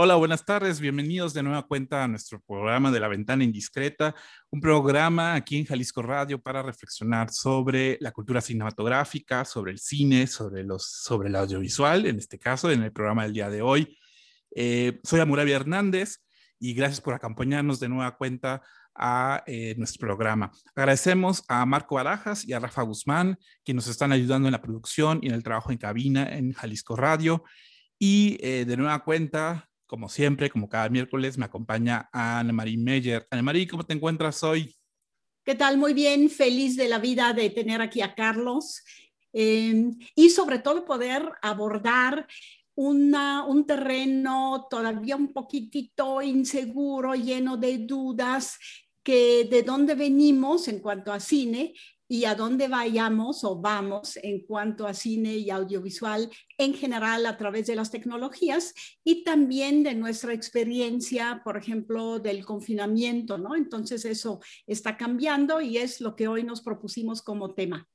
Hola, buenas tardes. Bienvenidos de nueva cuenta a nuestro programa de La Ventana Indiscreta, un programa aquí en Jalisco Radio para reflexionar sobre la cultura cinematográfica, sobre el cine, sobre, los, sobre el audiovisual, en este caso, en el programa del día de hoy. Eh, soy Amurabi Hernández y gracias por acompañarnos de nueva cuenta a eh, nuestro programa. Agradecemos a Marco Barajas y a Rafa Guzmán, que nos están ayudando en la producción y en el trabajo en cabina en Jalisco Radio. Y eh, de nueva cuenta, como siempre, como cada miércoles, me acompaña Ana Marie Meyer. Ana Marie, ¿cómo te encuentras hoy? ¿Qué tal? Muy bien, feliz de la vida de tener aquí a Carlos em, y sobre todo poder abordar una, un terreno todavía un poquitito inseguro, lleno de dudas, que de dónde venimos en cuanto a cine y a dónde vayamos o vamos en cuanto a cine y audiovisual en general a través de las tecnologías y también de nuestra experiencia, por ejemplo, del confinamiento, ¿no? Entonces eso está cambiando y es lo que hoy nos propusimos como tema.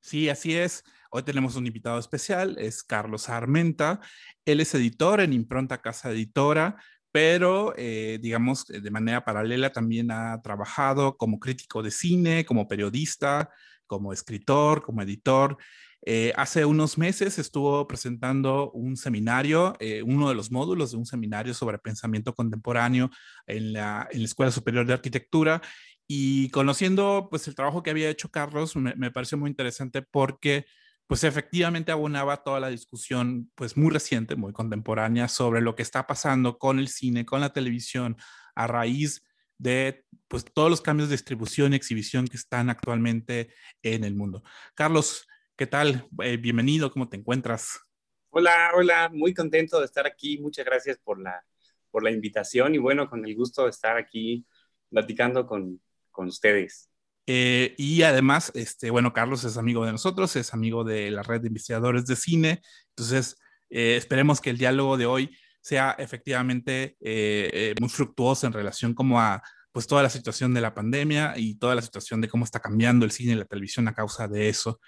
Sí, así es. Hoy tenemos un invitado especial, es Carlos Armenta. Él es editor en Impronta Casa Editora pero eh, digamos, de manera paralela también ha trabajado como crítico de cine, como periodista, como escritor, como editor. Eh, hace unos meses estuvo presentando un seminario, eh, uno de los módulos de un seminario sobre pensamiento contemporáneo en la, en la, Escuela Superior de Arquitectura y conociendo pues el trabajo que había hecho Carlos, me, me pareció muy interesante porque pues efectivamente abonaba toda la discusión, pues muy reciente, muy contemporánea, sobre lo que está pasando con el cine, con la televisión, a raíz de pues todos los cambios de distribución y exhibición que están actualmente en el mundo. Carlos, ¿qué tal? Eh, bienvenido, ¿cómo te encuentras? Hola, hola, muy contento de estar aquí. Muchas gracias por la, por la invitación y bueno, con el gusto de estar aquí platicando con, con ustedes. Eh, y además, este, bueno, Carlos es amigo de nosotros, es amigo de la red de investigadores de cine. Entonces, eh, esperemos que el diálogo de hoy sea efectivamente eh, muy fructuoso en relación como a pues toda la situación de la pandemia y toda la situación de cómo está cambiando el cine y la televisión a causa de eso.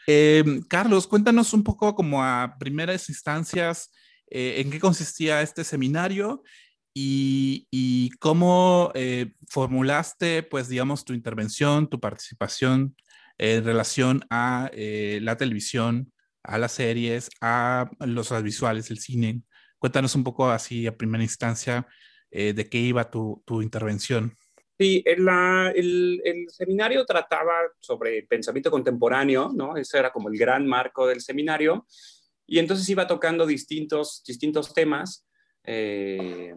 Carlos, cuéntanos un poco como a primeras instancias en qué consistía este seminario y, cómo eh, formulaste, pues, digamos, tu intervención, tu participación en relación a eh, la televisión, a las series, a los visuales, el cine. Cuéntanos un poco así a primera instancia eh, de qué iba tu, tu intervención. Sí, el, el, seminario trataba sobre pensamiento contemporáneo, ¿no? Ese era como el gran marco del seminario. Y entonces iba tocando distintos, distintos temas. Eh,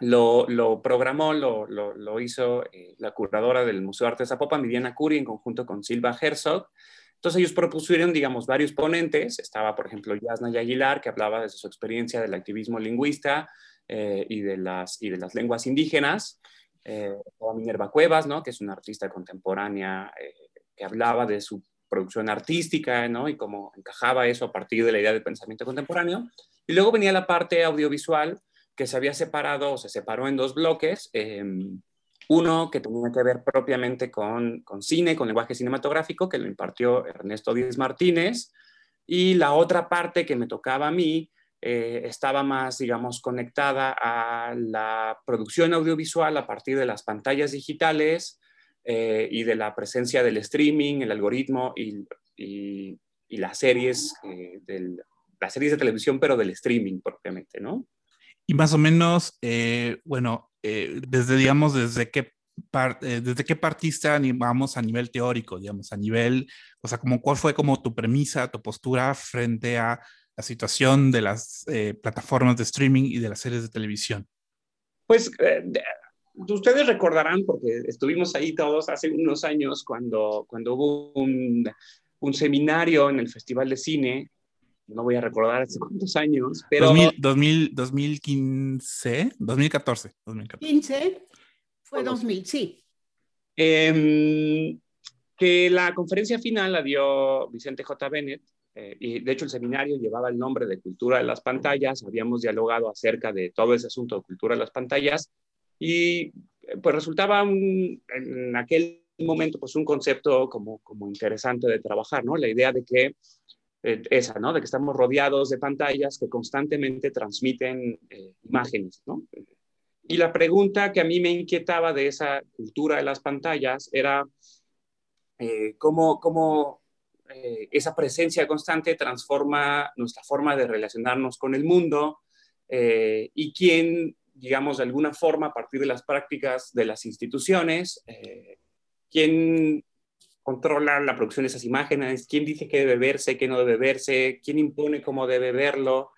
lo, programó, lo, hizo eh, la curadora del Museo de Arte de Zapopan, Viviana Curi, en conjunto con Silva Herzog. Entonces ellos propusieron, digamos, varios ponentes. Estaba, por ejemplo, Yasna Aguilar, que hablaba de su experiencia del activismo lingüista eh, y, de las, y de las lenguas indígenas. Eh, Minerva Cuevas, ¿no? que es una artista contemporánea que hablaba de su producción artística ¿no? y cómo encajaba eso a partir de la idea del pensamiento contemporáneo. Y luego venía la parte audiovisual, que se había separado o se separó en dos bloques. Em, uno que tenía que ver propiamente con, cine, con lenguaje cinematográfico, que lo impartió Ernesto Díez Martínez, y la otra parte que me tocaba a mí eh, estaba más, digamos, conectada a la producción audiovisual a partir de las pantallas digitales eh, y de la presencia del streaming, el algoritmo y, y, las series, eh, del, las series de televisión, pero del streaming propiamente, ¿no? Y más o menos, eh, bueno, eh, desde, digamos, desde qué, eh, desde qué partiste vamos a nivel teórico, digamos, a nivel, o sea, como cuál fue como tu premisa, tu postura frente a la situación de las plataformas de streaming y de las series de televisión. Pues ustedes recordarán, porque estuvimos ahí todos hace unos años cuando, cuando hubo un, un seminario en el Festival de Cine no voy a recordar hace cuántos años, pero... 2000, 2015, 2014, 15, fue 2000, sí. Em, que la conferencia final la dio Vicente J. Bennett eh, y de hecho el seminario llevaba el nombre de Cultura de las Pantallas, habíamos dialogado acerca de todo ese asunto de cultura de las pantallas y pues resultaba en aquel momento pues un concepto como, como interesante de trabajar, ¿no? La idea de que eh, esa, ¿no? De que estamos rodeados de pantallas que constantemente transmiten eh, imágenes, ¿no? Y la pregunta que a mí me inquietaba de esa cultura de las pantallas era eh, cómo, cómo esa presencia constante transforma nuestra forma de relacionarnos con el mundo y quién, digamos, de alguna forma, a partir de las prácticas de las instituciones, quién controla la producción de esas imágenes, quién dice que debe verse, qué no debe verse, quién impone cómo debe verlo,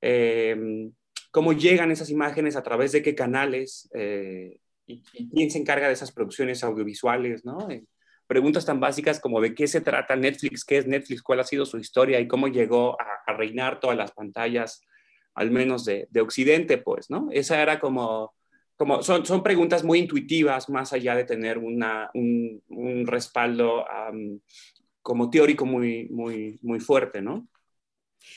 eh, cómo llegan esas imágenes, a través de qué canales, eh, y, quién se encarga de esas producciones audiovisuales, ¿no? Eh, preguntas tan básicas como de qué se trata Netflix, qué es Netflix, cuál ha sido su historia y cómo llegó a, reinar todas las pantallas, al menos de, de Occidente, pues, ¿no? Esa era como como son, son preguntas muy intuitivas, más allá de tener una, un, respaldo como teórico muy, muy, muy fuerte, ¿no?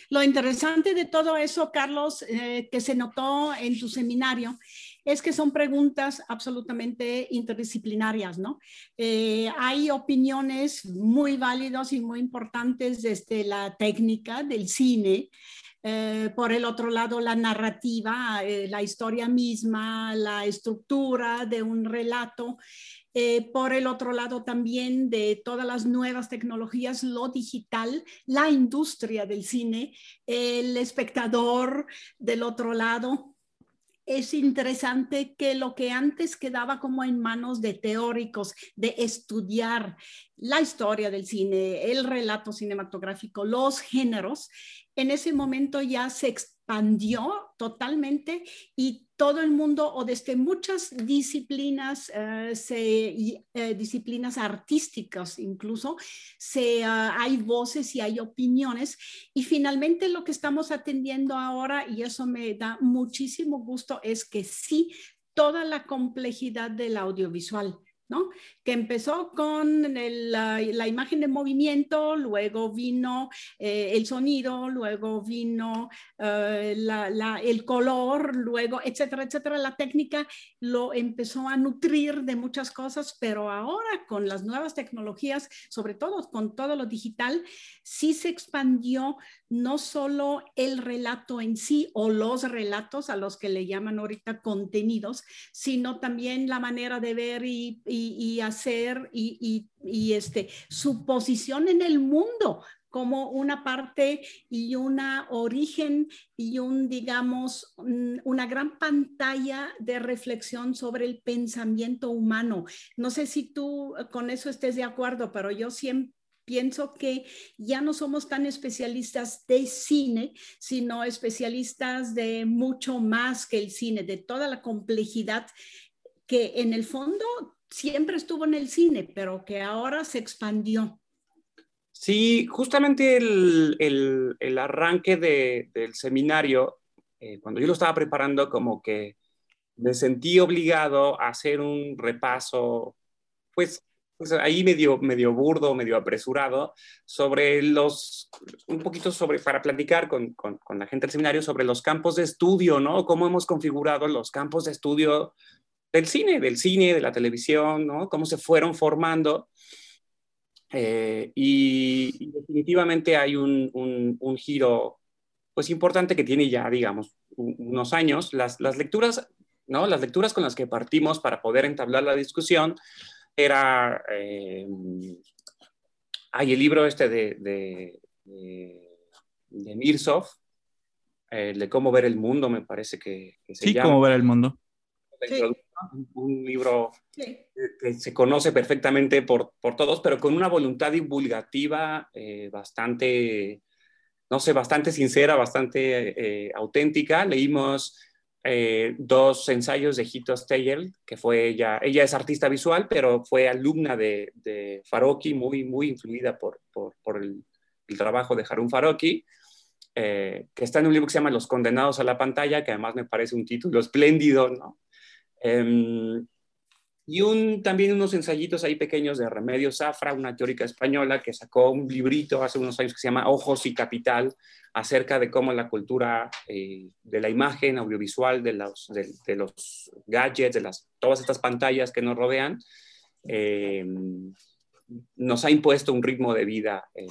Lo interesante de todo eso, Carlos, eh, que se notó en tu seminario, es que son preguntas absolutamente interdisciplinarias, ¿no? Eh, hay opiniones muy válidas y muy importantes desde la técnica del cine, eh, por el otro lado, la narrativa, eh, la historia misma, la estructura de un relato. Eh, por el otro lado también de todas las nuevas tecnologías, lo digital, la industria del cine, el espectador del otro lado, es interesante que lo que antes quedaba como en manos de teóricos, de estudiar la historia del cine, el relato cinematográfico, los géneros, en ese momento ya se expandió totalmente y todo el mundo o desde muchas disciplinas, eh, eh, disciplinas artísticas incluso, se, ah, hay voces y hay opiniones. Y finalmente lo que estamos atendiendo ahora, y eso me da muchísimo gusto, es que sí, toda la complejidad del audiovisual ¿no? Que empezó con la, imagen de movimiento, luego vino eh, el sonido, luego vino eh, el color, luego, etcétera, etcétera. La técnica lo empezó a nutrir de muchas cosas, pero ahora con las nuevas tecnologías, sobre todo con todo lo digital, sí se expandió no solo el relato en sí o los relatos a los que le llaman ahorita contenidos, sino también la manera de ver y y, hacer y, este, su posición en el mundo como una parte y una origen y un, digamos, una gran pantalla de reflexión sobre el pensamiento humano. No sé si tú con eso estés de acuerdo, pero yo siempre pienso que ya no somos tan especialistas de cine, sino especialistas de mucho más que el cine, de toda la complejidad que en el fondo siempre estuvo en el cine, pero que ahora se expandió. Sí, justamente el, arranque del seminario, eh, cuando yo lo estaba preparando, como que me sentí obligado a hacer un repaso, pues, pues ahí medio, medio burdo, medio apresurado, sobre los, un poquito sobre, para platicar con, con, con la gente del seminario sobre los campos de estudio, ¿no? Cómo hemos configurado los campos de estudio del cine, del cine, de la televisión, ¿no? Cómo se fueron formando. Eh, y, definitivamente hay un, un, giro pues importante que tiene ya, digamos, unos años. Las, las, lecturas, ¿no? Las lecturas con las que partimos para poder entablar la discusión era... Eh, hay el libro este de, de, de, Mirsov, de cómo ver el mundo, me parece que, se sí, cómo ver el mundo un libro que se conoce perfectamente por, por, todos, pero con una voluntad divulgativa eh, bastante, no sé, bastante sincera, bastante eh, auténtica. Leímos eh, dos ensayos de Hito Steyer, que fue ella, ella es artista visual, pero fue alumna de, de Faroki, muy, muy influida por, por, por el, el, trabajo de Harun Faroki. que está en un libro que se llama Los condenados a la pantalla, que además me parece un título espléndido, ¿no? Em, y un, también unos ensayitos ahí pequeños de Remedios Zafra, una teórica española que sacó un librito hace unos años que se llama Ojos y Capital, acerca de cómo la cultura eh, de la imagen audiovisual, de los, gadgets, de las, todas estas pantallas que nos rodean, eh, nos ha impuesto un ritmo de vida eh,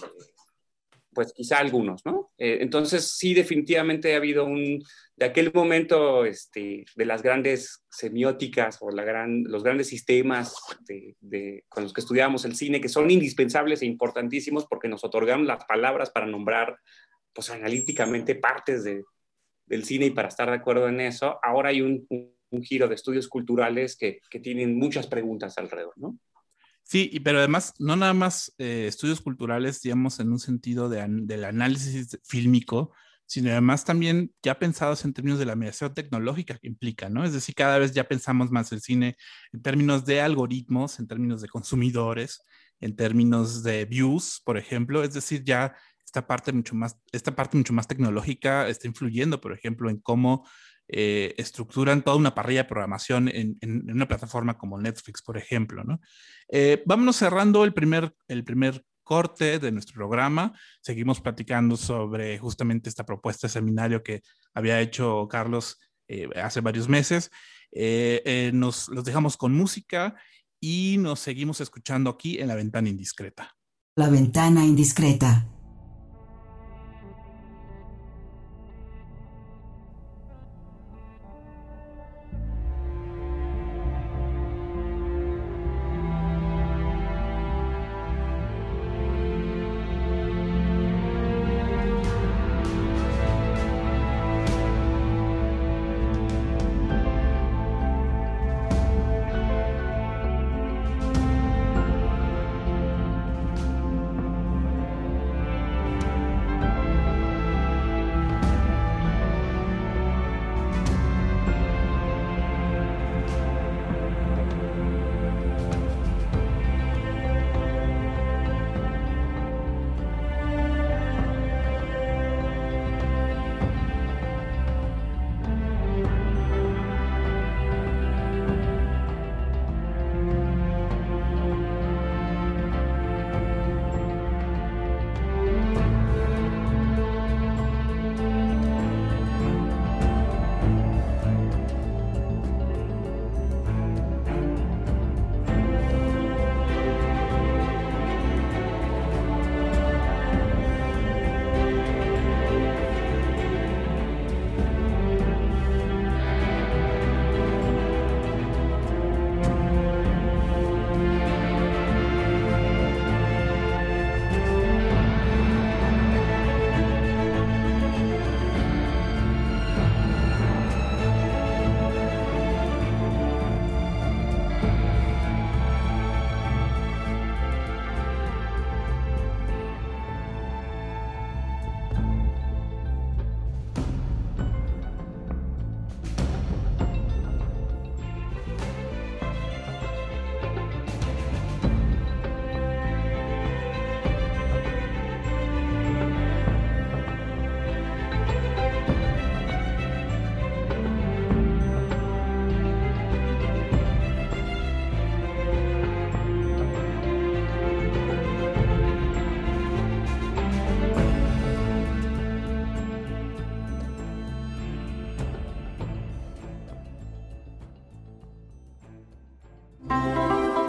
pues quizá algunos, ¿no? Eh, entonces sí, definitivamente ha habido un, de aquel momento este, de las grandes semióticas o la gran, los grandes sistemas de, con los que estudiamos el cine, que son indispensables e importantísimos porque nos otorgan las palabras para nombrar, pues analíticamente partes de, del cine y para estar de acuerdo en eso, ahora hay un, un, giro de estudios culturales que, que tienen muchas preguntas alrededor, ¿no? Sí, pero además, no nada más eh, estudios culturales, digamos, en un sentido de, del análisis fílmico, sino además también ya pensados en términos de la mediación tecnológica que implica, ¿no? Es decir, cada vez ya pensamos más el cine en términos de algoritmos, en términos de consumidores, en términos de views, por ejemplo, es decir, ya esta parte mucho más, esta parte mucho más tecnológica está influyendo, por ejemplo, en cómo eh, estructuran toda una parrilla de programación en, una plataforma como Netflix, por ejemplo. Eh, vámonos cerrando el primer, el primer corte de nuestro programa. Seguimos platicando sobre justamente esta propuesta de seminario que había hecho Carlos eh, hace varios meses. nos los dejamos con música y nos seguimos escuchando aquí en La Ventana Indiscreta. La Ventana Indiscreta.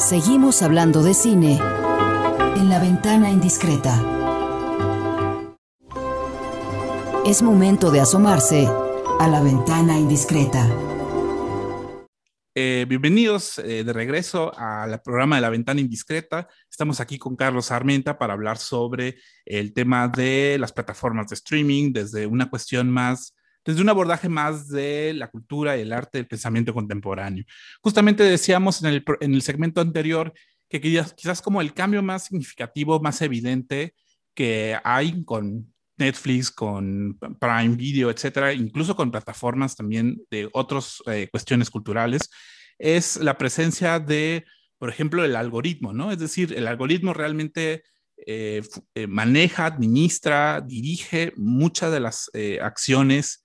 Seguimos hablando de cine en la ventana indiscreta. Es momento de asomarse a la ventana indiscreta. Eh, bienvenidos eh, de regreso al programa de la ventana indiscreta. Estamos aquí con Carlos Armenta para hablar sobre el tema de las plataformas de streaming desde una cuestión más desde un abordaje más de la cultura el arte del pensamiento contemporáneo. Justamente decíamos en el, en el segmento anterior que quizás, quizás como el cambio más significativo, más evidente que hay con Netflix, con Prime Video, etcétera, incluso con plataformas también de otras eh, cuestiones culturales, es la presencia de, por ejemplo, el algoritmo, ¿no? Es decir, el algoritmo realmente eh, eh, maneja, administra, dirige muchas de las acciones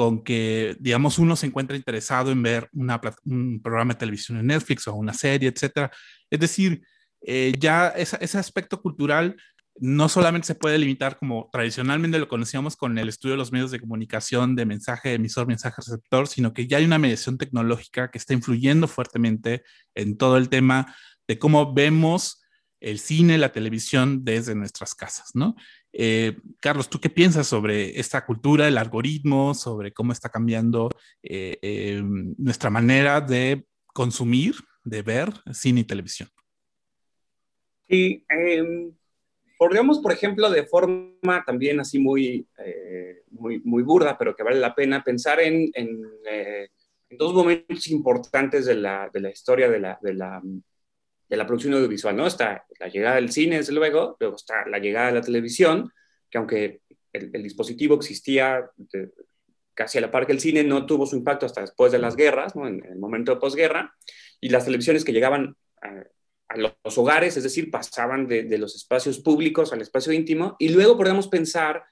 con que, digamos, uno se encuentra interesado en ver una, un programa de televisión en Netflix o una serie, etcétera. Es decir, eh, ya ese aspecto cultural no solamente se puede limitar como tradicionalmente lo conocíamos con el estudio de los medios de comunicación de mensaje emisor, mensaje receptor, sino que ya hay una mediación tecnológica que está influyendo fuertemente en todo el tema de cómo vemos el cine, la televisión desde nuestras casas, ¿no? Eh, Carlos, ¿tú qué piensas sobre esta cultura, el algoritmo, sobre cómo está cambiando eh, eh, nuestra manera de consumir, de ver cine y televisión? Sí, em, podríamos, por ejemplo, de forma también así muy, muy, muy, burda, pero que vale la pena pensar en, en, dos momentos importantes de la, de la historia de la, de la de la producción audiovisual, ¿no? Está la llegada del cine, desde luego, luego está la llegada de la televisión, que aunque el, dispositivo existía casi a la par que el cine, no tuvo su impacto hasta después de las guerras, ¿no? en, el momento de posguerra, y las televisiones que llegaban a, los hogares, es decir, pasaban de, los espacios públicos al espacio íntimo, y luego podemos pensar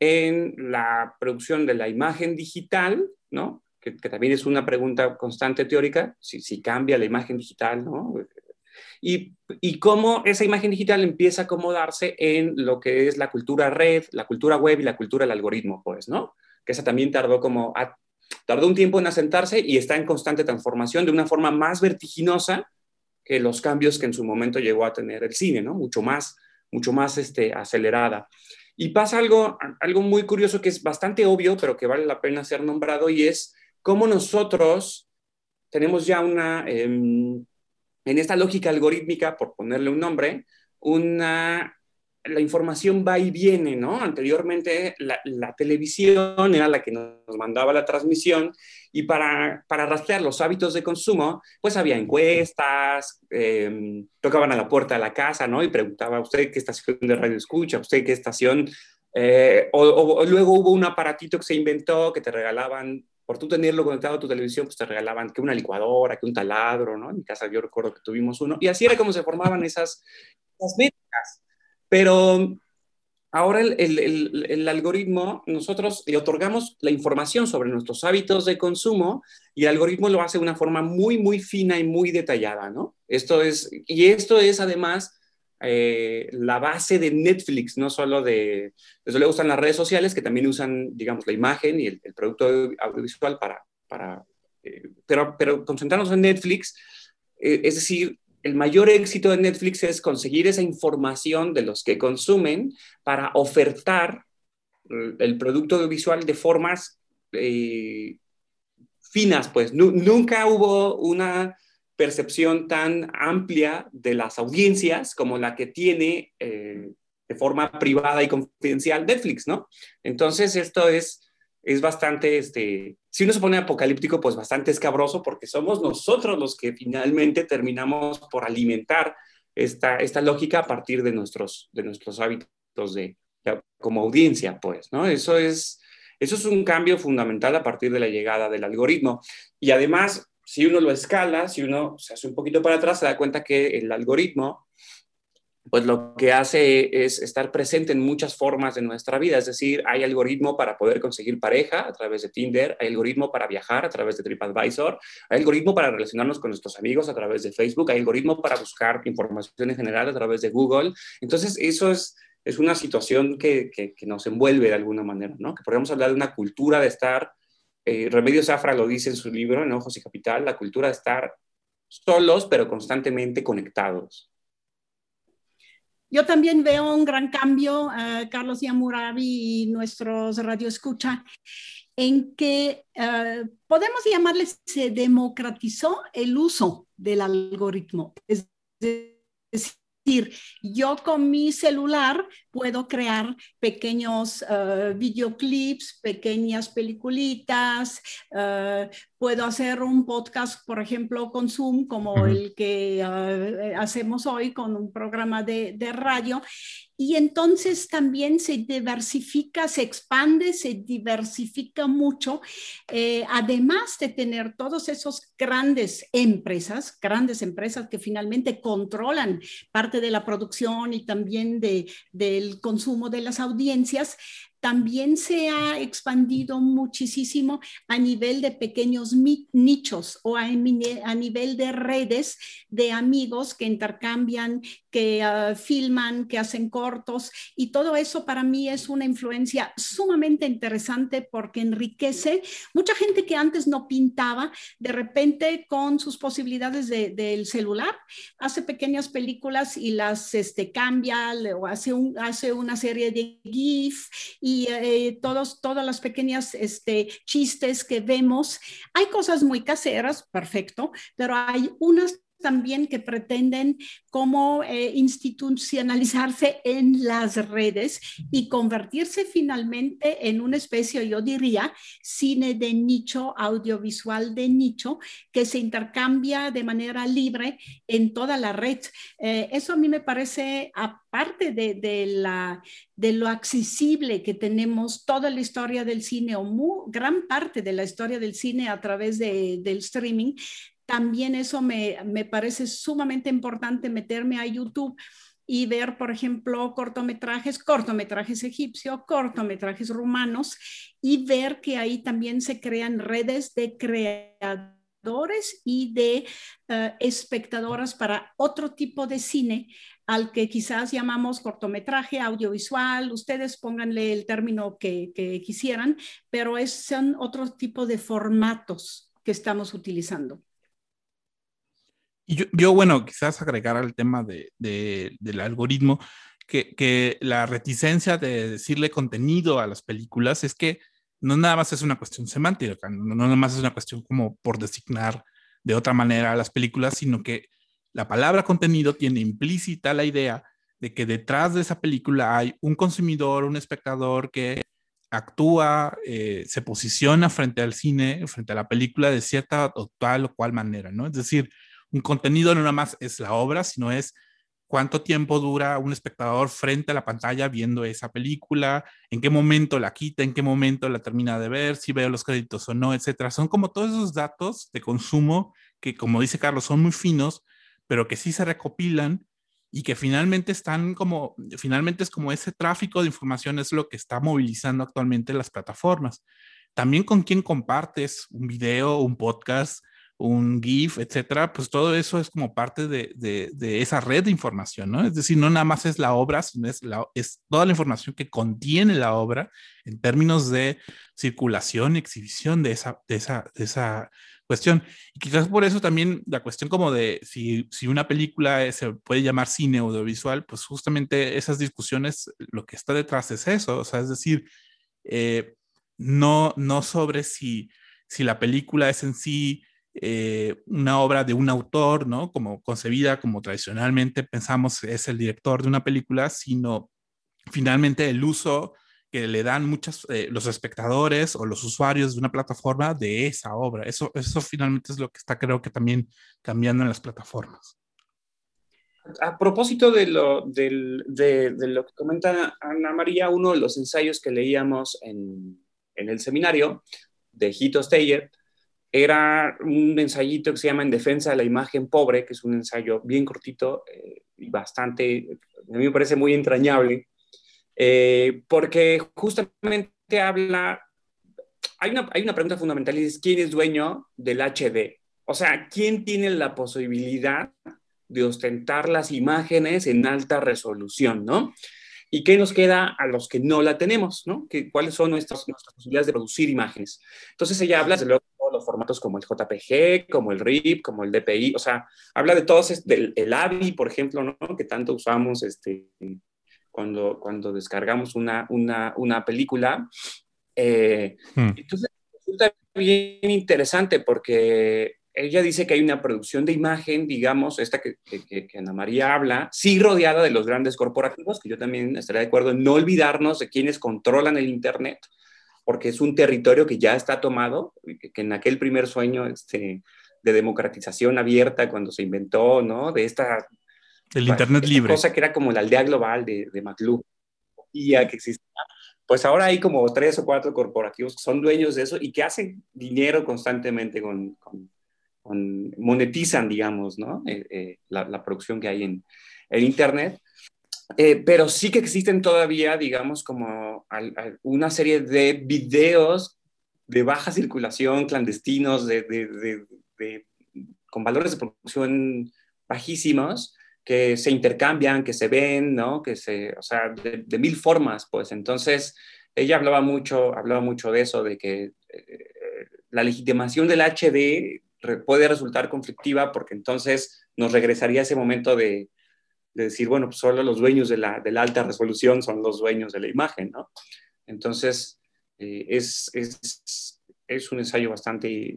en la producción de la imagen digital, ¿no? Que, también es una pregunta constante teórica, si, si cambia la imagen digital, ¿no? Y, cómo esa imagen digital empieza a acomodarse en lo que es la cultura red, la cultura web y la cultura del algoritmo, pues, ¿no? Que esa también tardó como, tardó un tiempo en asentarse y está en constante transformación de una forma más vertiginosa que los cambios que en su momento llegó a tener el cine, ¿no? Mucho más, mucho más este, acelerada. Y pasa algo, algo muy curioso que es bastante obvio, pero que vale la pena ser nombrado, y es cómo nosotros tenemos ya una, em, en esta lógica algorítmica, por ponerle un nombre, una, la información va y viene, ¿no? Anteriormente la, televisión era la que nos mandaba la transmisión y para, para rastrear los hábitos de consumo, pues había encuestas, em, tocaban a la puerta de la casa, ¿no? Y preguntaba, ¿usted qué estación de radio escucha? ¿Usted qué estación? Eh, o, luego hubo un aparatito que se inventó que te regalaban por tú tenerlo conectado a tu televisión, pues te regalaban que una licuadora, que un taladro, ¿no? En mi casa yo recuerdo que tuvimos uno, y así era como se formaban esas, esas métricas. Pero ahora el, el, el, algoritmo, nosotros le otorgamos la información sobre nuestros hábitos de consumo y el algoritmo lo hace de una forma muy, muy fina y muy detallada, ¿no? Esto es, y esto es además eh, la base de Netflix, no solo de, desde luego están las redes sociales que también usan, digamos, la imagen y el, producto audiovisual para, para eh, pero, pero concentrarnos en Netflix, eh, es decir, el mayor éxito de Netflix es conseguir esa información de los que consumen para ofertar el producto audiovisual de formas finas, pues. Nunca hubo una percepción tan amplia de las audiencias como la que tiene eh, de forma privada y confidencial Netflix, ¿no? Entonces, esto es, es bastante, este, si uno se pone apocalíptico, pues bastante escabroso porque somos nosotros los que finalmente terminamos por alimentar esta, esta lógica a partir de nuestros, de nuestros hábitos de, como audiencia, pues, ¿no? Eso es, eso es un cambio fundamental a partir de la llegada del algoritmo. Y además, si uno lo escala, si uno se hace un poquito para atrás, se da cuenta que el algoritmo, pues lo que hace es estar presente en muchas formas de nuestra vida. Es decir, hay algoritmo para poder conseguir pareja a través de Tinder, hay algoritmo para viajar a través de TripAdvisor, hay algoritmo para relacionarnos con nuestros amigos a través de Facebook, hay algoritmo para buscar información en general a través de Google. Entonces, eso es, es una situación que, que, que nos envuelve de alguna manera, ¿no? Que podemos hablar de una cultura de estar eh, Remedios Zafra lo dice en su libro, En Ojos y Capital, la cultura de estar solos pero constantemente conectados. Yo también veo un gran cambio, eh, Carlos Yamurabi y nuestros Radio Escucha, en que eh, podemos llamarle se democratizó el uso del algoritmo. Es decir, yo con mi celular puedo crear pequeños uh, videoclips, pequeñas peliculitas, uh, puedo hacer un podcast, por ejemplo, con Zoom, como el que uh, hacemos hoy con un programa de, de radio, y entonces también se diversifica, se expande, se diversifica mucho, eh, además de tener todos esos grandes empresas, grandes empresas que finalmente controlan parte de la producción y también de, del consumo de las audiencias, también se ha expandido muchísimo a nivel de pequeños nichos o a, nivel de redes de amigos que intercambian, que ah, filman, que hacen cortos y todo eso para mí es una influencia sumamente interesante porque enriquece mucha gente que antes no pintaba, de repente con sus posibilidades del celular, hace pequeñas películas y las este, cambia o hace, un, hace una serie de GIF y eh, todos, todas las pequeñas este, chistes que vemos. Hay cosas muy caseras, perfecto, pero hay unas también que pretenden como eh, institucionalizarse en las redes y convertirse finalmente en una especie, yo diría, cine de nicho, audiovisual de nicho, que se intercambia de manera libre en toda la red. Eh, eso a mí me parece, aparte de, de lo accesible que tenemos toda la historia del cine o gran parte de la historia del cine a través del streaming, también eso me, parece sumamente importante meterme a YouTube y ver, por ejemplo, cortometrajes, cortometrajes egipcios, cortometrajes rumanos y ver que ahí también se crean redes de creadores y de uh, espectadoras para otro tipo de cine al que quizás llamamos cortometraje audiovisual, ustedes pónganle el término que, quisieran, pero es, son otro tipo de formatos que estamos utilizando. Y yo, bueno, quizás agregar al tema de, del algoritmo, que, que, la reticencia de decirle contenido a las películas es que no nada más es una cuestión semántica, no, nada más es una cuestión como por designar de otra manera a las películas, sino que la palabra contenido tiene implícita la idea de que detrás de esa película hay un consumidor, un espectador que actúa, eh, se posiciona frente al cine, frente a la película de cierta o tal o cual manera, ¿no? Es decir, un contenido no nada más es la obra, sino es cuánto tiempo dura un espectador frente a la pantalla viendo esa película, en qué momento la quita, en qué momento la termina de ver, si veo los créditos o no, etcétera. Son como todos esos datos de consumo que, como dice Carlos, son muy finos, pero que sí se recopilan y que finalmente están como, finalmente es como ese tráfico de información es lo que está movilizando actualmente las plataformas. También con quién compartes un video, un podcast, un GIF, etcétera, pues todo eso es como parte de, de, esa red de información, ¿no? Es decir, no nada más es la obra, sino es, la, es toda la información que contiene la obra en términos de circulación exhibición de esa, de esa, de esa cuestión. Y quizás por eso también la cuestión como de si, si una película se puede llamar cine audiovisual, pues justamente esas discusiones, lo que está detrás es eso, o sea, es decir, eh, no, no sobre si, si la película es en sí eh, una obra de un autor, ¿no? Como concebida como tradicionalmente pensamos es el director de una película, sino finalmente el uso que le dan muchos eh, los espectadores o los usuarios de una plataforma de esa obra. Eso, eso finalmente es lo que está creo que también cambiando en las plataformas. A propósito de lo, de, de, lo que comenta Ana María, uno de los ensayos que leíamos en, en el seminario de Hito Steyer era un ensayito que se llama En defensa de la imagen pobre, que es un ensayo bien cortito eh, y bastante, a mí me parece muy entrañable, eh, porque justamente habla, hay una, hay una pregunta fundamental y es, ¿quién es dueño del HD? O sea, ¿quién tiene la posibilidad de ostentar las imágenes en alta resolución, ¿no? ¿Y qué nos queda a los que no la tenemos, ¿no? ¿Qué, ¿Cuáles son nuestras, nuestras posibilidades de producir imágenes? Entonces ella habla, desde luego, los formatos como el JPG, como el RIP, como el DPI, o sea, habla de todos, del el AVI, por ejemplo, ¿no? que tanto usamos este, cuando, cuando descargamos una, una, una película. Eh, hmm. Entonces, resulta bien interesante porque ella dice que hay una producción de imagen, digamos, esta que, que, que, Ana María habla, sí rodeada de los grandes corporativos, que yo también estaría de acuerdo en no olvidarnos de quienes controlan el Internet, porque es un territorio que ya está tomado, que, en aquel primer sueño este, de democratización abierta, cuando se inventó, ¿no? De esta... El Internet libre. Cosa que era como la aldea global de, de McLuhan, que existía. Pues ahora hay como tres o cuatro corporativos que son dueños de eso y que hacen dinero constantemente con, con, monetizan, digamos, ¿no? Eh, eh, la, la, producción que hay en el Internet. Eh, pero sí que existen todavía, digamos, como una serie de videos de baja circulación, clandestinos, de, con valores de producción bajísimos, que se intercambian, que se ven, ¿no? Que se, o sea, de, mil formas, pues. Entonces, ella hablaba mucho, hablaba mucho de eso, de que eh, la legitimación del HD puede resultar conflictiva porque entonces nos regresaría ese momento de, decir, bueno, pues solo los dueños de la, de la, alta resolución son los dueños de la imagen, ¿no? Entonces, eh, es, es, es, un ensayo bastante,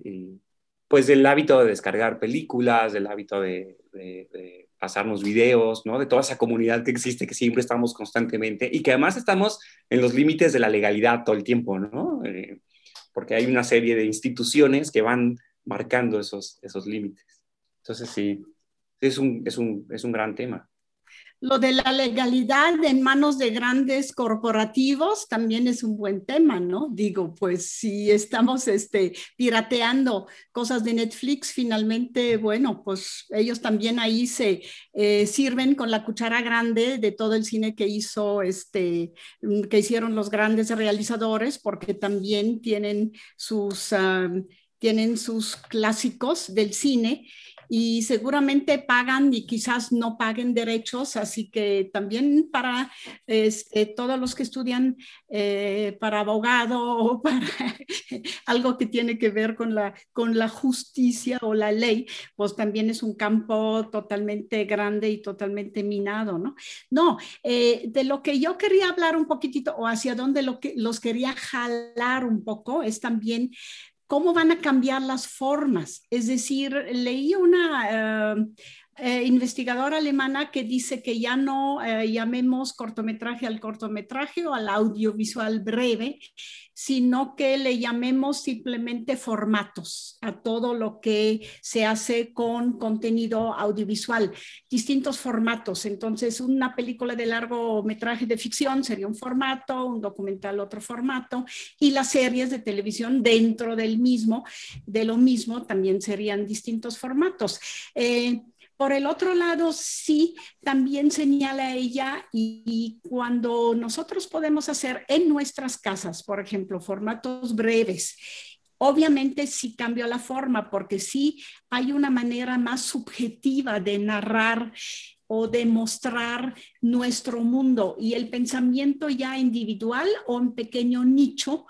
pues, del hábito de descargar películas, del hábito de, de, pasarnos videos, ¿no? De toda esa comunidad que existe, que siempre estamos constantemente y que además estamos en los límites de la legalidad todo el tiempo, ¿no? Eh, porque hay una serie de instituciones que van marcando esos, esos límites. Entonces, sí, es un, es un, es un gran tema. Lo de la legalidad en manos de grandes corporativos también es un buen tema, ¿no? Digo, pues si estamos este, pirateando cosas de Netflix, finalmente, bueno, pues ellos también ahí se eh, sirven con la cuchara grande de todo el cine que hizo, este, que hicieron los grandes realizadores, porque también tienen sus... Ah, tienen sus clásicos del cine y seguramente pagan y quizás no paguen derechos, así que también para este, todos los que estudian eh, para abogado o para algo que tiene que ver con la, con la justicia o la ley, pues también es un campo totalmente grande y totalmente minado, ¿no? No, eh, de lo que yo quería hablar un poquitito o hacia dónde lo que, los quería jalar un poco es también cómo van a cambiar las formas. Es decir, leí una eh, eh, investigadora alemana que dice que ya no eh, llamemos cortometraje al cortometraje o al audiovisual breve, sino que le llamemos simplemente formatos a todo lo que se hace con contenido audiovisual, distintos formatos. Entonces, una película de largometraje de ficción sería un formato, un documental otro formato, y las series de televisión dentro del mismo, de lo mismo, también serían distintos formatos. Eh, por el otro lado, sí, también señala ella y, cuando nosotros podemos hacer en nuestras casas, por ejemplo, formatos breves, Obviamente sí cambió la forma porque sí hay una manera más subjetiva de narrar o de mostrar nuestro mundo y el pensamiento ya individual o en pequeño nicho.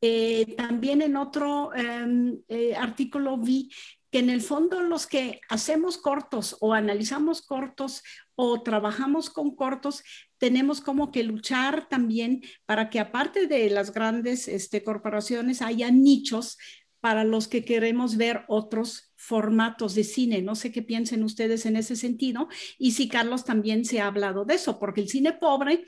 Eh, también en otro em, eh, artículo vi que en el fondo los que hacemos cortos o analizamos cortos o trabajamos con cortos, tenemos como que luchar también para que aparte de las grandes este, corporaciones haya nichos para los que queremos ver otros formatos de cine. No sé qué piensen ustedes en ese sentido. Y si Carlos también se ha hablado de eso, porque el cine pobre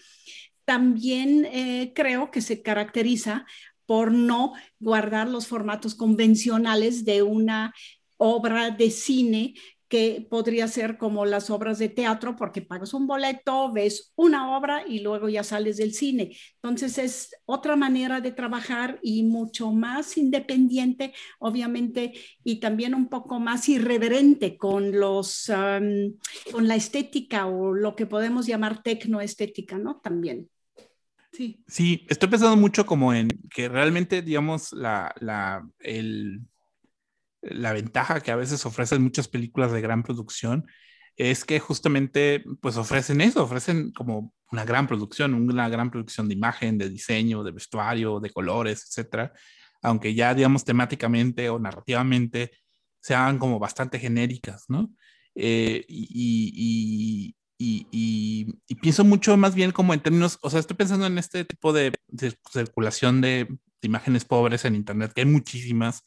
también eh, creo que se caracteriza por no guardar los formatos convencionales de una obra de cine que podría ser como las obras de teatro, porque pagas un boleto, ves una obra y luego ya sales del cine. Entonces es otra manera de trabajar y mucho más independiente, obviamente, y también un poco más irreverente con los, con la estética o lo que podemos llamar tecnoestética, ¿no? También. Sí. sí, estoy pensando mucho como en que realmente, digamos, la, la, el, la ventaja que a veces ofrecen muchas películas de gran producción es que justamente pues ofrecen eso, ofrecen como una gran producción, una gran producción de imagen, de diseño, de vestuario, de colores, etcétera, aunque ya digamos temáticamente o narrativamente sean como bastante genéricas, ¿no? Eh, y, pienso mucho más bien como en términos, o sea, estoy pensando en este tipo de, circulación de, de imágenes pobres en Internet, que hay muchísimas,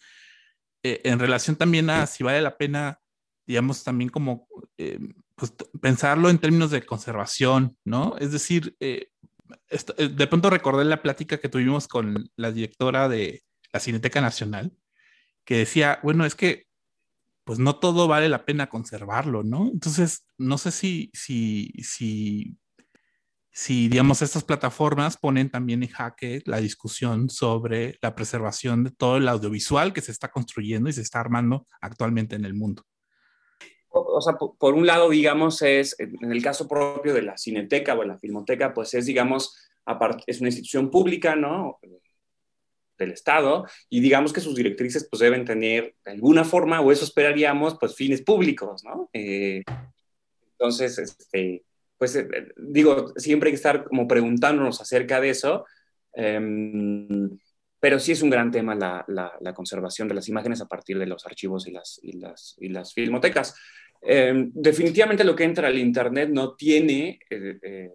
eh, en relación también a si vale la pena, digamos, también como eh, pues, pensarlo en términos de conservación, ¿no? Es decir, eh, de pronto recordé la plática que tuvimos con la directora de la Cineteca Nacional, que decía, bueno, es que pues no todo vale la pena conservarlo, ¿no? Entonces, no sé si, si, si si, digamos, estas plataformas ponen también en jaque la discusión sobre la preservación de todo el audiovisual que se está construyendo y se está armando actualmente en el mundo. o sea, por, un lado, digamos, es, en el caso propio de la Cineteca o la Filmoteca, pues es, digamos, es una institución pública, ¿no? del Estado y digamos que sus directrices pues deben tener de alguna forma, o eso esperaríamos, pues fines públicos, ¿no? Eh, entonces, este, pues eh, digo, siempre hay que estar como preguntándonos acerca de eso, em, pero sí es un gran tema la, la, conservación de las imágenes a partir de los archivos y las, y las, y las filmotecas. Em, definitivamente lo que entra al Internet no tiene... Eh,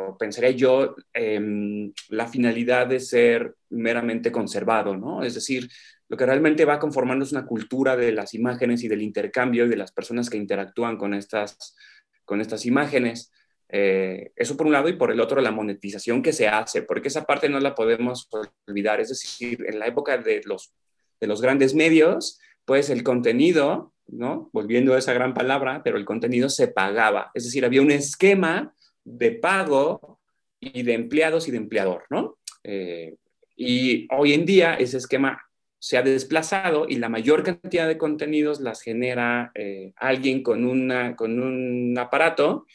o pensaría yo, em, la finalidad de ser meramente conservado, ¿no? Es decir, lo que realmente va conformando es una cultura de las imágenes y del intercambio y de las personas que interactúan con estas, con estas imágenes. Eh, eso por un lado y por el otro la monetización que se hace, porque esa parte no la podemos olvidar. Es decir, en la época de los, de los grandes medios, pues el contenido, ¿no? Volviendo a esa gran palabra, pero el contenido se pagaba. Es decir, había un esquema de pago y de empleados y de empleador, ¿no? Eh, y hoy en día ese esquema se ha desplazado y la mayor cantidad de contenidos las genera eh, alguien con, una, con un aparato.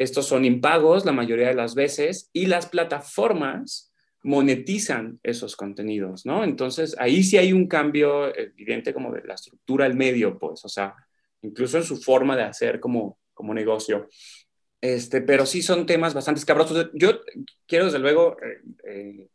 Estos son impagos la mayoría de las veces y las plataformas monetizan esos contenidos, ¿no? Entonces ahí sí hay un cambio evidente como de la estructura del medio, pues, o sea, incluso en su forma de hacer como, como negocio. Este, pero sí son temas bastante escabrosos. Yo quiero, desde luego, eh, eh,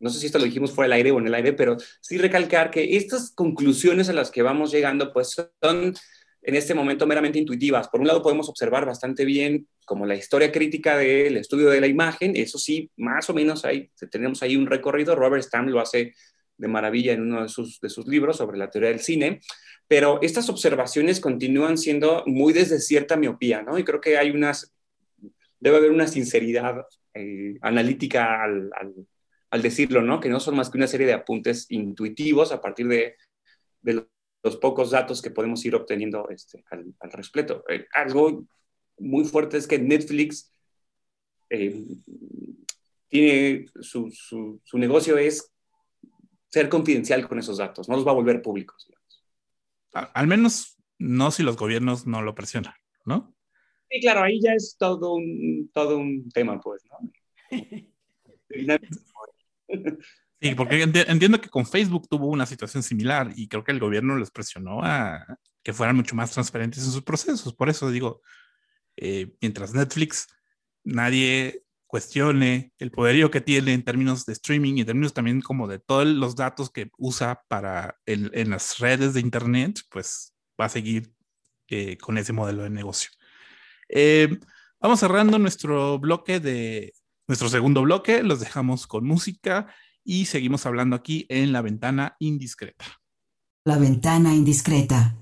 no sé si esto lo dijimos fuera del aire o en el aire, pero sí recalcar que estas conclusiones a las que vamos llegando, pues son en este momento meramente intuitivas. Por un lado, podemos observar bastante bien como la historia crítica del estudio de la imagen, eso sí, más o menos ahí, tenemos ahí un recorrido, Robert Stam lo hace de maravilla en uno de sus, de sus libros sobre la teoría del cine, pero estas observaciones continúan siendo muy desde cierta miopía, ¿no? Y creo que hay unas, debe haber una sinceridad eh, analítica al, al, decirlo, ¿no? Que no son más que una serie de apuntes intuitivos a partir de, de los pocos datos que podemos ir obteniendo este, al, al respecto. Eh, algo muy fuerte es que Netflix eh, tiene su, su, su, negocio es ser confidencial con esos datos, no los va a volver públicos al menos no si los gobiernos no lo presionan, ¿no? Sí, claro, ahí ya es todo un, todo un tema, pues, ¿no? Sí, porque entiendo que con Facebook tuvo una situación similar y creo que el gobierno les presionó a que fueran mucho más transparentes en sus procesos. Por eso digo, eh, mientras Netflix nadie cuestione el poderío que tiene en términos de streaming y en términos también como de todos los datos que usa para en, las redes de Internet, pues va a seguir eh, con ese modelo de negocio. Eh, vamos cerrando nuestro bloque de nuestro segundo bloque, los dejamos con música y seguimos hablando aquí en la ventana indiscreta. La ventana indiscreta.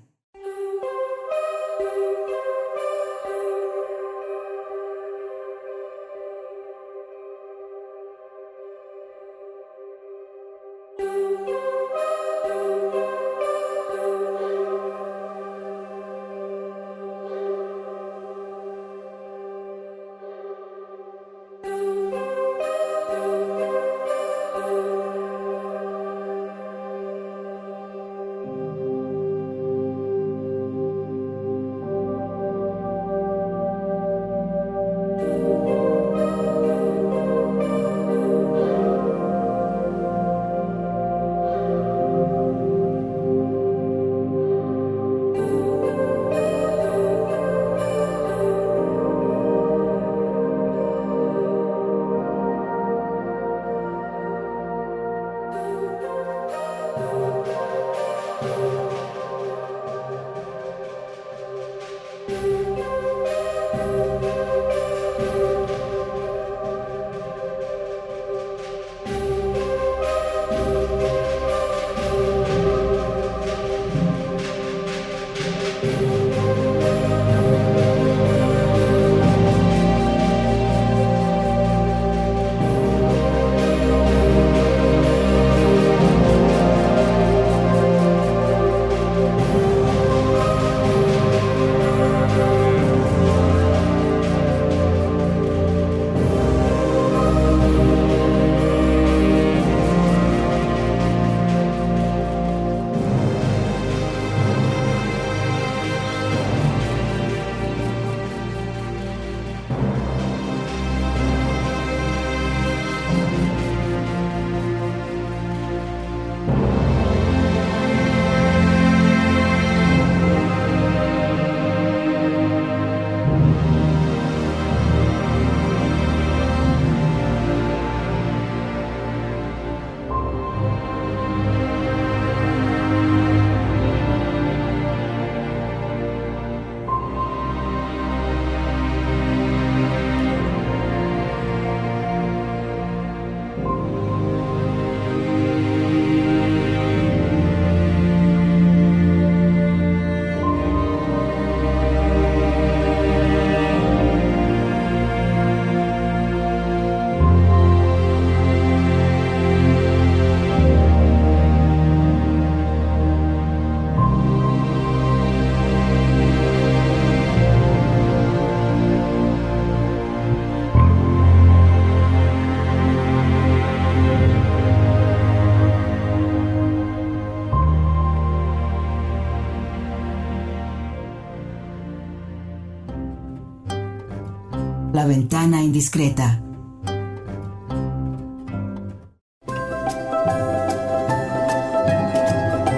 Ventana indiscreta.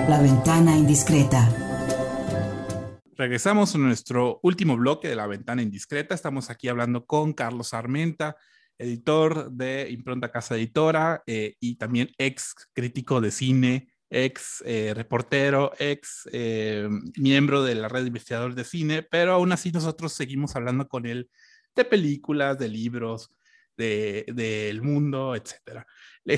La ventana indiscreta. Regresamos a nuestro último bloque de La ventana indiscreta. Estamos aquí hablando con Carlos Armenta, editor de Impronta Casa Editora eh, y también ex crítico de cine, ex eh, reportero, ex eh, miembro de la red de investigadores de cine, pero aún así nosotros seguimos hablando con él de películas, de libros, del de, mundo, etcétera.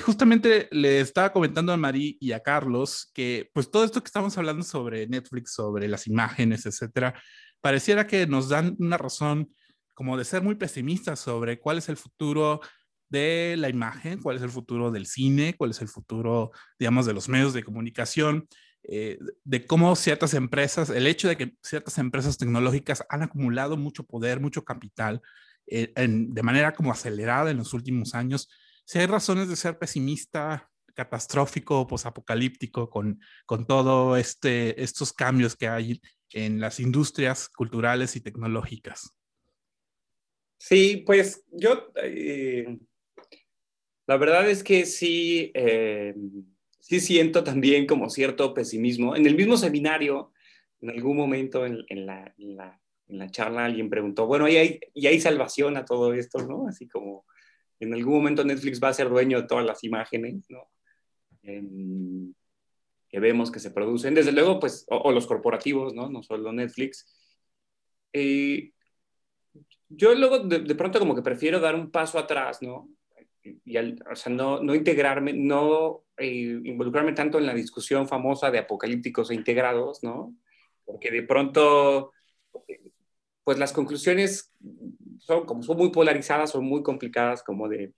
justamente le estaba comentando a Marí y a Carlos que pues todo esto que estamos hablando sobre Netflix, sobre las imágenes, etcétera, pareciera que nos dan una razón como de ser muy pesimistas sobre cuál es el futuro de la imagen, cuál es el futuro del cine, cuál es el futuro, digamos, de los medios de comunicación, eh, de cómo ciertas empresas, el hecho de que ciertas empresas tecnológicas han acumulado mucho poder, mucho capital eh, de manera como acelerada en los últimos años, si hay razones de ser pesimista, catastrófico, posapocalíptico con, con todo este, estos cambios que hay en las industrias culturales y tecnológicas. Sí, pues yo, eh, la verdad es que sí, sí siento también como cierto pesimismo. En el mismo seminario, en algún momento en, la, en la charla alguien preguntó, bueno, ¿y hay, ¿y salvación a todo esto, no? Así como en algún momento Netflix va a ser dueño de todas las imágenes, ¿no? que vemos que se producen, desde luego, pues, o, los corporativos, ¿no? No solo Netflix. Eh, yo luego de, pronto como que prefiero dar un paso atrás, ¿no? Y o sea, no, no integrarme, no eh, involucrarme tanto en la discusión famosa de apocalípticos e integrados, ¿no? Porque de pronto pues las conclusiones son, como son muy polarizadas, son muy complicadas como de,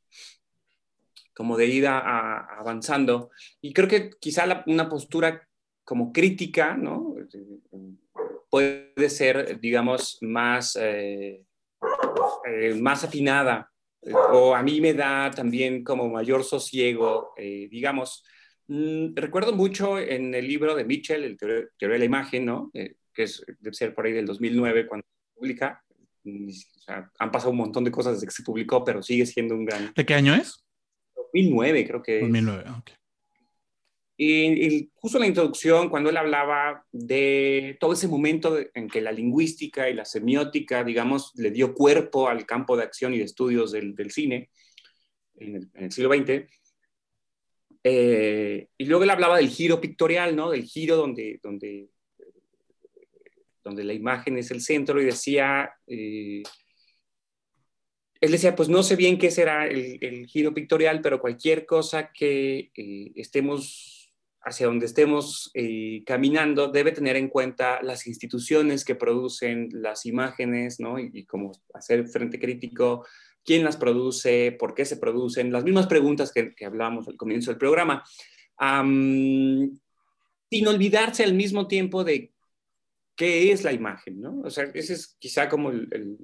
como de ir avanzando. Y creo que quizá una postura como crítica, ¿no? Puede ser, digamos, más, eh, eh, más afinada. O a mí me da también como mayor sosiego, eh, digamos. Mm, recuerdo mucho en el libro de Mitchell, el teoría, de la imagen, ¿no? que es, debe ser por ahí del 2009, cuando publica. O sea, han pasado un montón de cosas desde que se publicó, pero sigue siendo un gran... ¿De qué año es? 2009, creo que 2009, ok. Y, justo en la introducción, cuando él hablaba de todo ese momento en que la lingüística y la semiótica, digamos, le dio cuerpo al campo de acción y de estudios del, del cine en el, siglo XX, eh, y luego él hablaba del giro pictorial, ¿no? Del giro donde, donde donde la imagen es el centro, y decía, eh, él decía, pues no sé bien qué será el, giro pictorial, pero cualquier cosa que eh, estemos, hacia donde estemos eh, caminando, debe tener en cuenta las instituciones que producen las imágenes, ¿no? Y, como hacer frente crítico, quién las produce, por qué se producen, las mismas preguntas que, que hablamos al comienzo del programa. sin olvidarse al mismo tiempo de qué es la imagen, ¿no? O sea, ese es quizá como el,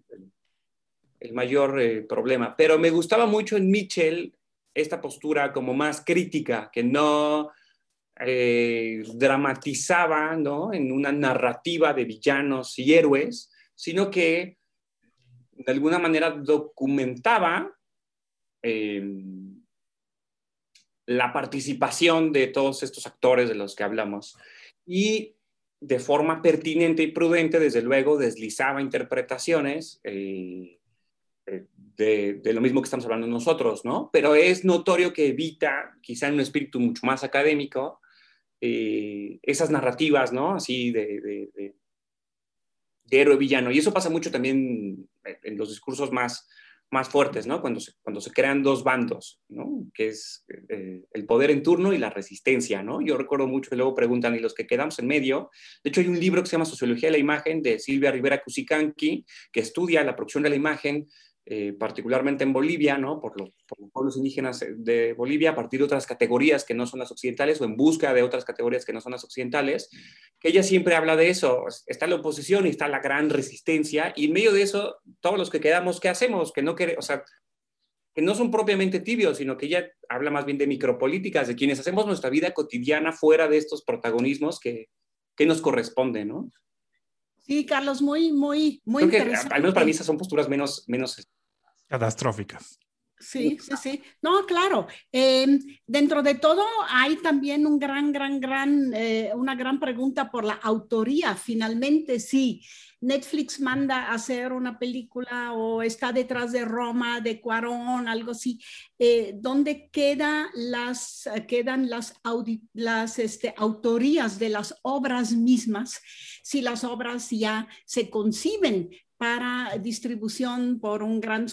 el, mayor eh, problema. Pero me gustaba mucho en Mitchell esta postura como más crítica, que no eh, dramatizaba, ¿no? En una narrativa de villanos y héroes, sino que de alguna manera documentaba em, la participación de todos estos actores de los que hablamos. Y de forma pertinente y prudente, desde luego, deslizaba interpretaciones eh, eh, de, lo mismo que estamos hablando nosotros, ¿no? Pero es notorio que evita, quizá en un espíritu mucho más académico, eh, esas narrativas, ¿no? Así de, de, héroe villano. Y eso pasa mucho también en los discursos más, más fuertes, ¿no? Cuando se, cuando se crean dos bandos, ¿no? Que es eh, el poder en turno y la resistencia, ¿no? Yo recuerdo mucho que luego preguntan, ¿y los que quedamos en medio? De hecho, hay un libro que se llama Sociología de la Imagen de Silvia Rivera Cusicanqui, que estudia la producción de la imagen eh, particularmente en Bolivia, ¿no? Por los, pueblos indígenas de Bolivia, a partir de otras categorías que no son las occidentales o en busca de otras categorías que no son las occidentales, que ella siempre habla de eso. Está la oposición y está la gran resistencia, y en medio de eso, todos los que quedamos, ¿qué hacemos? Que no, o sea, que no son propiamente tibios, sino que ella habla más bien de micropolíticas, de quienes hacemos nuestra vida cotidiana fuera de estos protagonismos que, que nos corresponden, ¿no? Sí, Carlos, muy, muy, muy interesante. al menos para mí esas son posturas menos, menos catastróficas. Sí, sí, sí. No, claro. Em, dentro de todo hay también un gran, gran, gran, eh, una gran pregunta por la autoría. Finalmente, sí, Netflix manda a hacer una película o está detrás de Roma, de Cuarón, algo así, eh, ¿dónde queda las, quedan las, las este, autorías de las obras mismas? Si las obras ya se conciben para distribución por un gran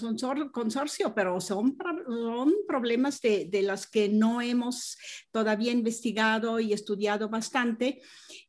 consorcio, pero son, son problemas de, de las que no hemos todavía investigado y estudiado bastante.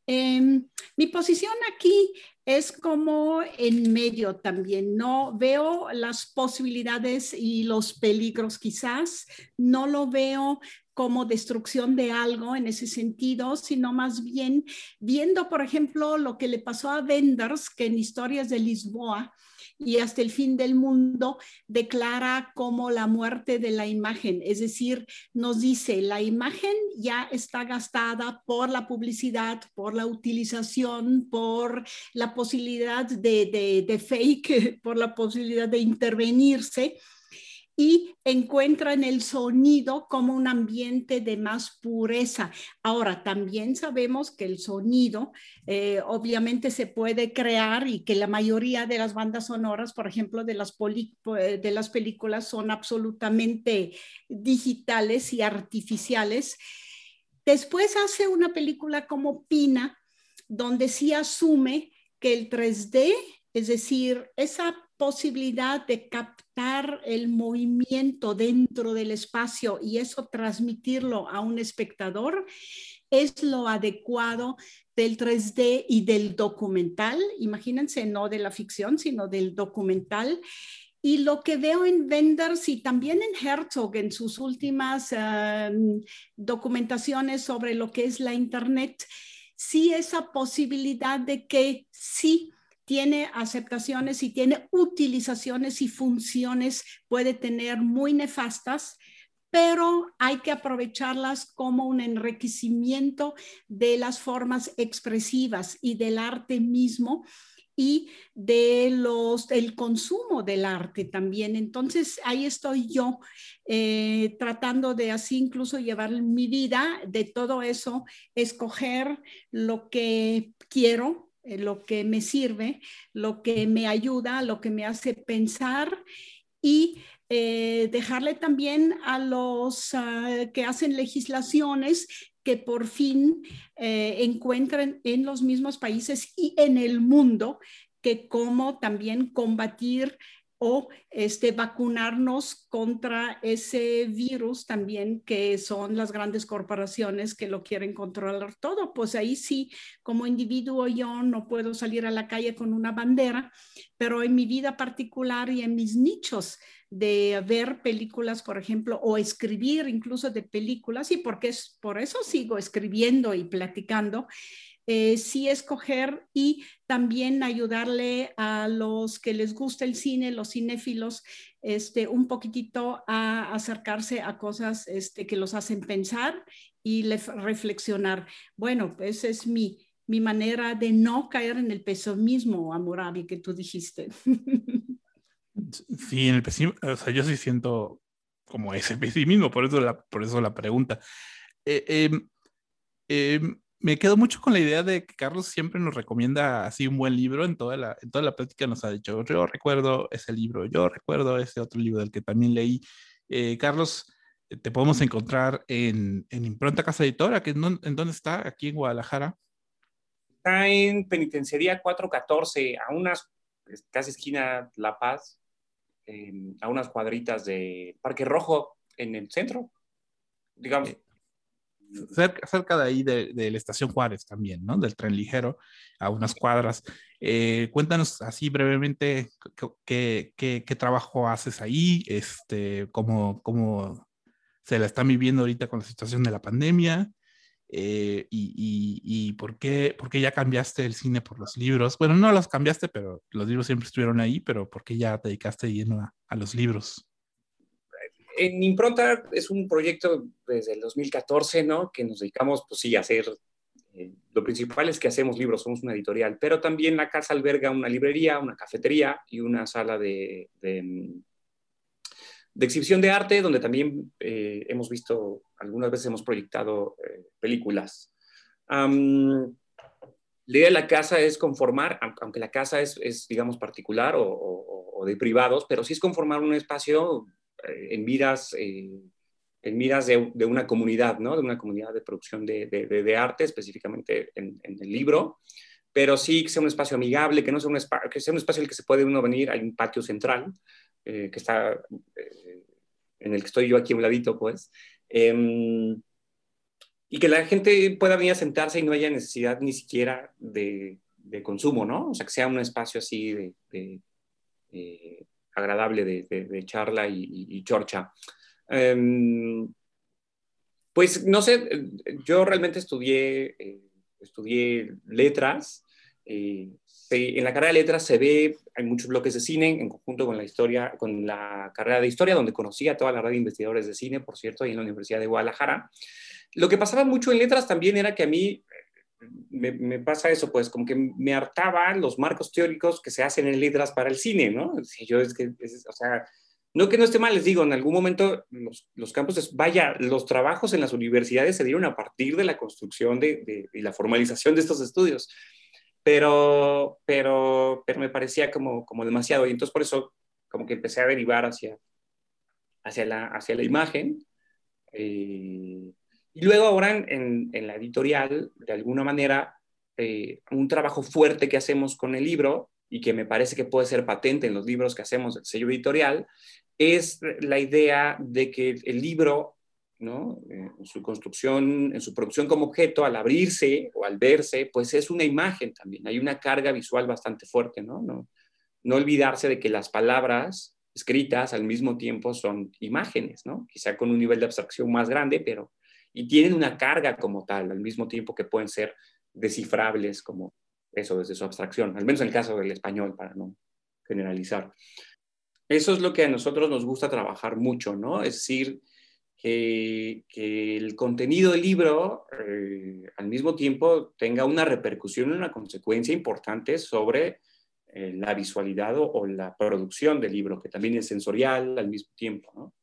Em, mi posición aquí es como en medio también. No veo las posibilidades y los peligros quizás, no lo veo como destrucción de algo en ese sentido, sino más bien viendo, por ejemplo, lo que le pasó a Vendors, que en Historias de Lisboa y hasta el fin del mundo declara como la muerte de la imagen, es decir, nos dice, la imagen ya está gastada por la publicidad, por la utilización, por la posibilidad de, de, de fake, por la posibilidad de intervenirse y encuentran el sonido como un ambiente de más pureza. Ahora, también sabemos que el sonido eh, obviamente se puede crear y que la mayoría de las bandas sonoras, por ejemplo, de las, de las películas son absolutamente digitales y artificiales. Después hace una película como Pina, donde sí asume que el 3D, es decir, esa posibilidad de captar el movimiento dentro del espacio y eso transmitirlo a un espectador es lo adecuado del 3D y del documental. Imagínense, no de la ficción, sino del documental. Y lo que veo en Wenders y también en Herzog en sus últimas em, documentaciones sobre lo que es la Internet, sí esa posibilidad de que sí tiene aceptaciones y tiene utilizaciones y funciones, puede tener muy nefastas, pero hay que aprovecharlas como un enriquecimiento de las formas expresivas y del arte mismo y de los el consumo del arte también. Entonces ahí estoy yo eh, tratando de así incluso llevar mi vida de todo eso, escoger lo que quiero lo que me sirve, lo que me ayuda, lo que me hace pensar y eh, dejarle también a los ah, que hacen legislaciones que por fin eh, encuentren en los mismos países y en el mundo que cómo también combatir o este, vacunarnos contra ese virus también que son las grandes corporaciones que lo quieren controlar todo. Pues ahí sí, como individuo yo no puedo salir a la calle con una bandera, pero en mi vida particular y en mis nichos de ver películas, por ejemplo, o escribir incluso de películas, y porque es por eso sigo escribiendo y platicando, eh, sí escoger y también ayudarle a los que les gusta el cine, los cinéfilos, este, un poquitito a acercarse a cosas este, que los hacen pensar y reflexionar. Bueno, esa es mi, mi manera de no caer en el pesimismo, Amurabi, que tú dijiste. Sí, en el pesimismo, o sea, yo sí siento como ese pesimismo, por eso la, por eso la pregunta. Eh, eh, me quedo mucho con la idea de que Carlos siempre nos recomienda así un buen libro. En toda la, en toda la plática nos ha dicho, yo recuerdo ese libro, yo recuerdo ese otro libro del que también leí. Eh, Carlos, eh, te podemos encontrar en, en Impronta Casa Editora, que en, en dónde está, aquí en Guadalajara. Está en Penitenciaría 414, a unas, casi esquina La Paz, a unas cuadritas de Parque Rojo, en el centro, digamos. Eh, cerca, cerca de ahí de, la estación Juárez también, ¿no? Del tren ligero, a unas cuadras. Eh, cuéntanos así brevemente qué, qué, qué, trabajo haces ahí, este, cómo, cómo se la están viviendo ahorita con la situación de la pandemia. Eh, y, y, y, por, qué, por qué ya cambiaste el cine por los libros. Bueno, no los cambiaste, pero los libros siempre estuvieron ahí, pero ¿por qué ya te dedicaste lleno a, a los libros? En Impronta es un proyecto desde el 2014, ¿no? Que nos dedicamos, pues sí, a hacer, eh, lo principal es que hacemos libros, somos una editorial, pero también la casa alberga una librería, una cafetería y una sala de, de exhibición de arte, donde también eh, hemos visto, algunas veces hemos proyectado eh, películas. la idea de la casa es conformar, aunque la casa es, es digamos, particular o, de privados, pero sí es conformar un espacio en miras, en miras de, una comunidad, ¿no? De una comunidad de producción de, de, arte, específicamente en, el libro, pero sí que sea un espacio amigable, que no sea un, que sea un espacio en el que se puede uno venir, hay un patio central, eh, que está, eh, en el que estoy yo aquí a un ladito, pues, em, y que la gente pueda venir a sentarse y no haya necesidad ni siquiera de, de consumo, ¿no? O sea, que sea un espacio así de, eh, agradable de, charla y, chorcha. Em, pues no sé, yo realmente estudié, estudié letras en la carrera de letras se ve, hay muchos bloques de cine en conjunto con la historia, con la carrera de historia, donde conocí a toda la red de investigadores de cine, por cierto, ahí en la Universidad de Guadalajara. Lo que pasaba mucho en letras también era que a mí me, pasa eso, pues como que me hartaban los marcos teóricos que se hacen en letras para el cine, ¿no? Si yo es que, o sea, no que no esté mal, les digo, en algún momento los, los campos, vaya, los trabajos en las universidades se dieron a partir de la construcción de, y la formalización de estos estudios pero, pero, pero me parecía como, como demasiado y entonces por eso como que empecé a derivar hacia, hacia, la, hacia la imagen. Eh, y luego ahora en, en, la editorial, de alguna manera, eh, un trabajo fuerte que hacemos con el libro y que me parece que puede ser patente en los libros que hacemos del sello editorial, es la idea de que el libro eh, en su construcción, en su producción como objeto, al abrirse o al verse, pues es una imagen también, hay una carga visual bastante fuerte, ¿no? No, no olvidarse de que las palabras escritas al mismo tiempo son imágenes, ¿no? Quizá con un nivel de abstracción más grande, pero y tienen una carga como tal, al mismo tiempo que pueden ser descifrables como eso desde su abstracción, al menos en el caso del español, para no generalizar. Eso es lo que a nosotros nos gusta trabajar mucho, ¿no? Es decir, que, el contenido del libro eh, al mismo tiempo tenga una repercusión, una consecuencia importante sobre eh, la visualidad o, la producción del libro, que también es sensorial al mismo tiempo, ¿no?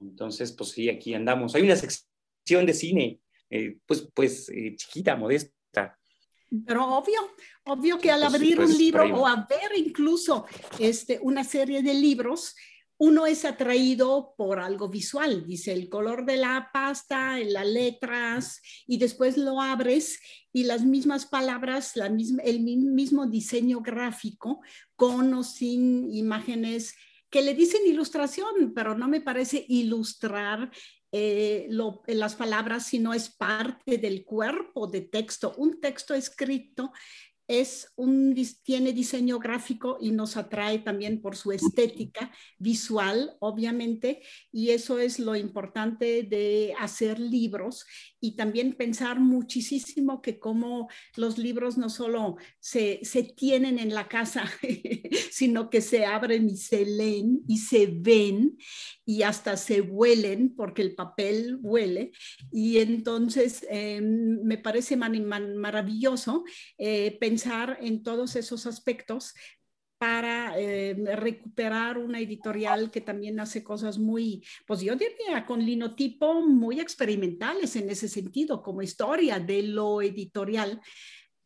Entonces, pues sí, aquí andamos. Hay una sección de cine, eh, pues, pues chiquita, modesta. Pero obvio, obvio que al pues abrir un libro o a ver incluso este, una serie de libros, uno es atraído por algo visual, dice el color de la pasta, las letras, y después lo abres y las mismas palabras, la misma, el mismo diseño gráfico, con o sin imágenes que le dicen ilustración, pero no me parece ilustrar eh, las palabras, sino es parte del cuerpo de texto. Un texto escrito es un, tiene diseño gráfico y nos atrae también por su estética visual, obviamente, y eso es lo importante de hacer libros y también pensar muchísimo que como los libros no solo se, se tienen en la casa, sino que se abren y se leen y se ven y hasta se huelen porque el papel huele. Y entonces em, me parece maravilloso eh, pensar en todos esos aspectos para eh, recuperar una editorial que también hace cosas muy, pues yo diría, con linotipo muy experimentales en ese sentido, como historia de lo editorial,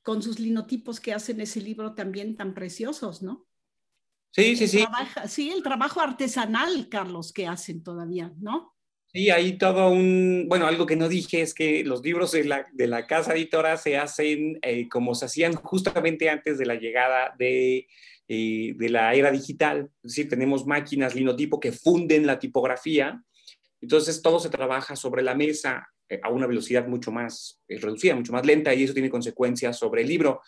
con sus linotipos que hacen ese libro también tan preciosos, ¿no? Sí, sí, sí. sí, el trabajo artesanal, Carlos, que hacen todavía, ¿no? Sí, hay todo un, bueno, algo que no dije es que los libros de la, de la casa editora se hacen eh, como se hacían justamente antes de la llegada de eh, de la era digital, es decir, tenemos máquinas linotipo que funden la tipografía, entonces todo se trabaja sobre la mesa eh, a una velocidad mucho más reducida, mucho más lenta, y eso tiene consecuencias sobre el libro.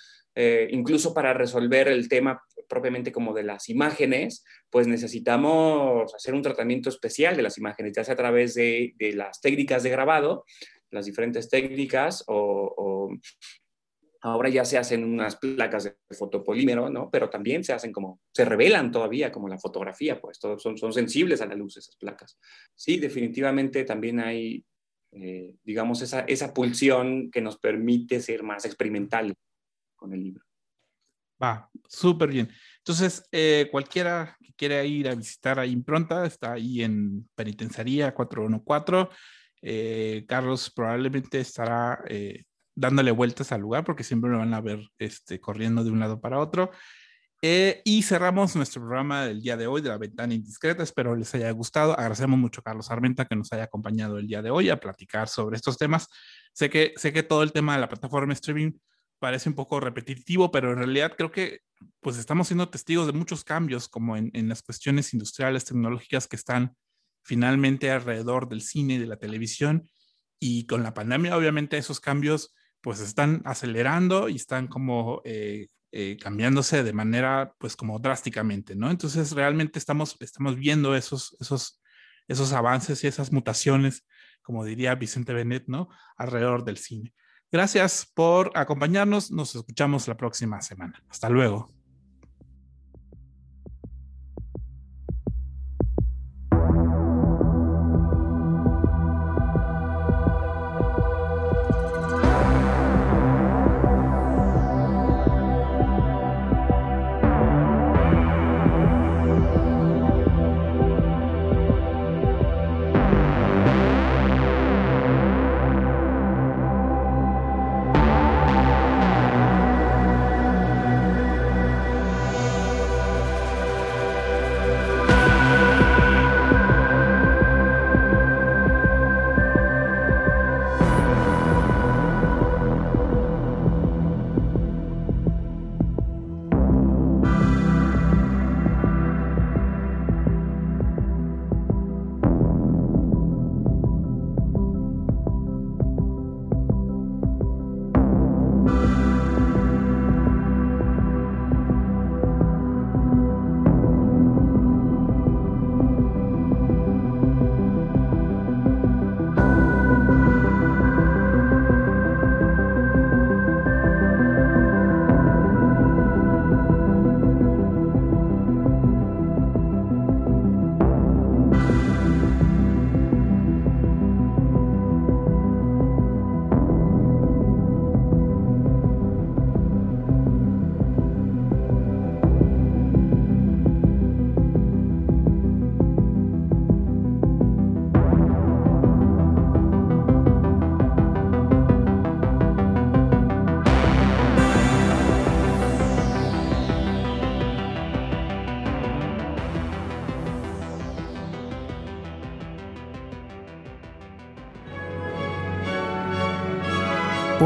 incluso para resolver el tema propiamente como de las imágenes, pues necesitamos hacer un tratamiento especial de las imágenes, ya sea a través de, las técnicas de grabado, las diferentes técnicas o, Ahora ya se hacen unas placas de fotopolímero, ¿no? Pero también se hacen como, se revelan todavía como la fotografía, pues todos son, son sensibles a la luz esas placas. Sí, definitivamente también hay, eh, digamos, esa, esa pulsión que nos permite ser más experimentales con el libro. Va, súper bien. Entonces, eh, cualquiera que quiera ir a visitar a Impronta, está ahí en Penitenciaría 414. Eh, Carlos probablemente estará eh, dándole vueltas al lugar porque siempre lo van a ver este, corriendo de un lado para otro. y cerramos nuestro programa del día de hoy de la ventana indiscreta. Espero les haya gustado. Agradecemos mucho a Carlos Armenta que nos haya acompañado el día de hoy a platicar sobre estos temas. Sé que, sé que todo el tema de la plataforma streaming parece un poco repetitivo, pero en realidad creo que pues estamos siendo testigos de muchos cambios como en, en las cuestiones industriales, tecnológicas que están finalmente alrededor del cine y de la televisión. Y con la pandemia, obviamente, esos cambios pues están acelerando y están como eh, eh, cambiándose de manera pues como drásticamente, ¿no? Entonces realmente estamos, estamos viendo esos, esos, esos avances y esas mutaciones, como diría Vicente Benet, ¿no? Alrededor del cine. Gracias por acompañarnos. Nos escuchamos la próxima semana. Hasta luego.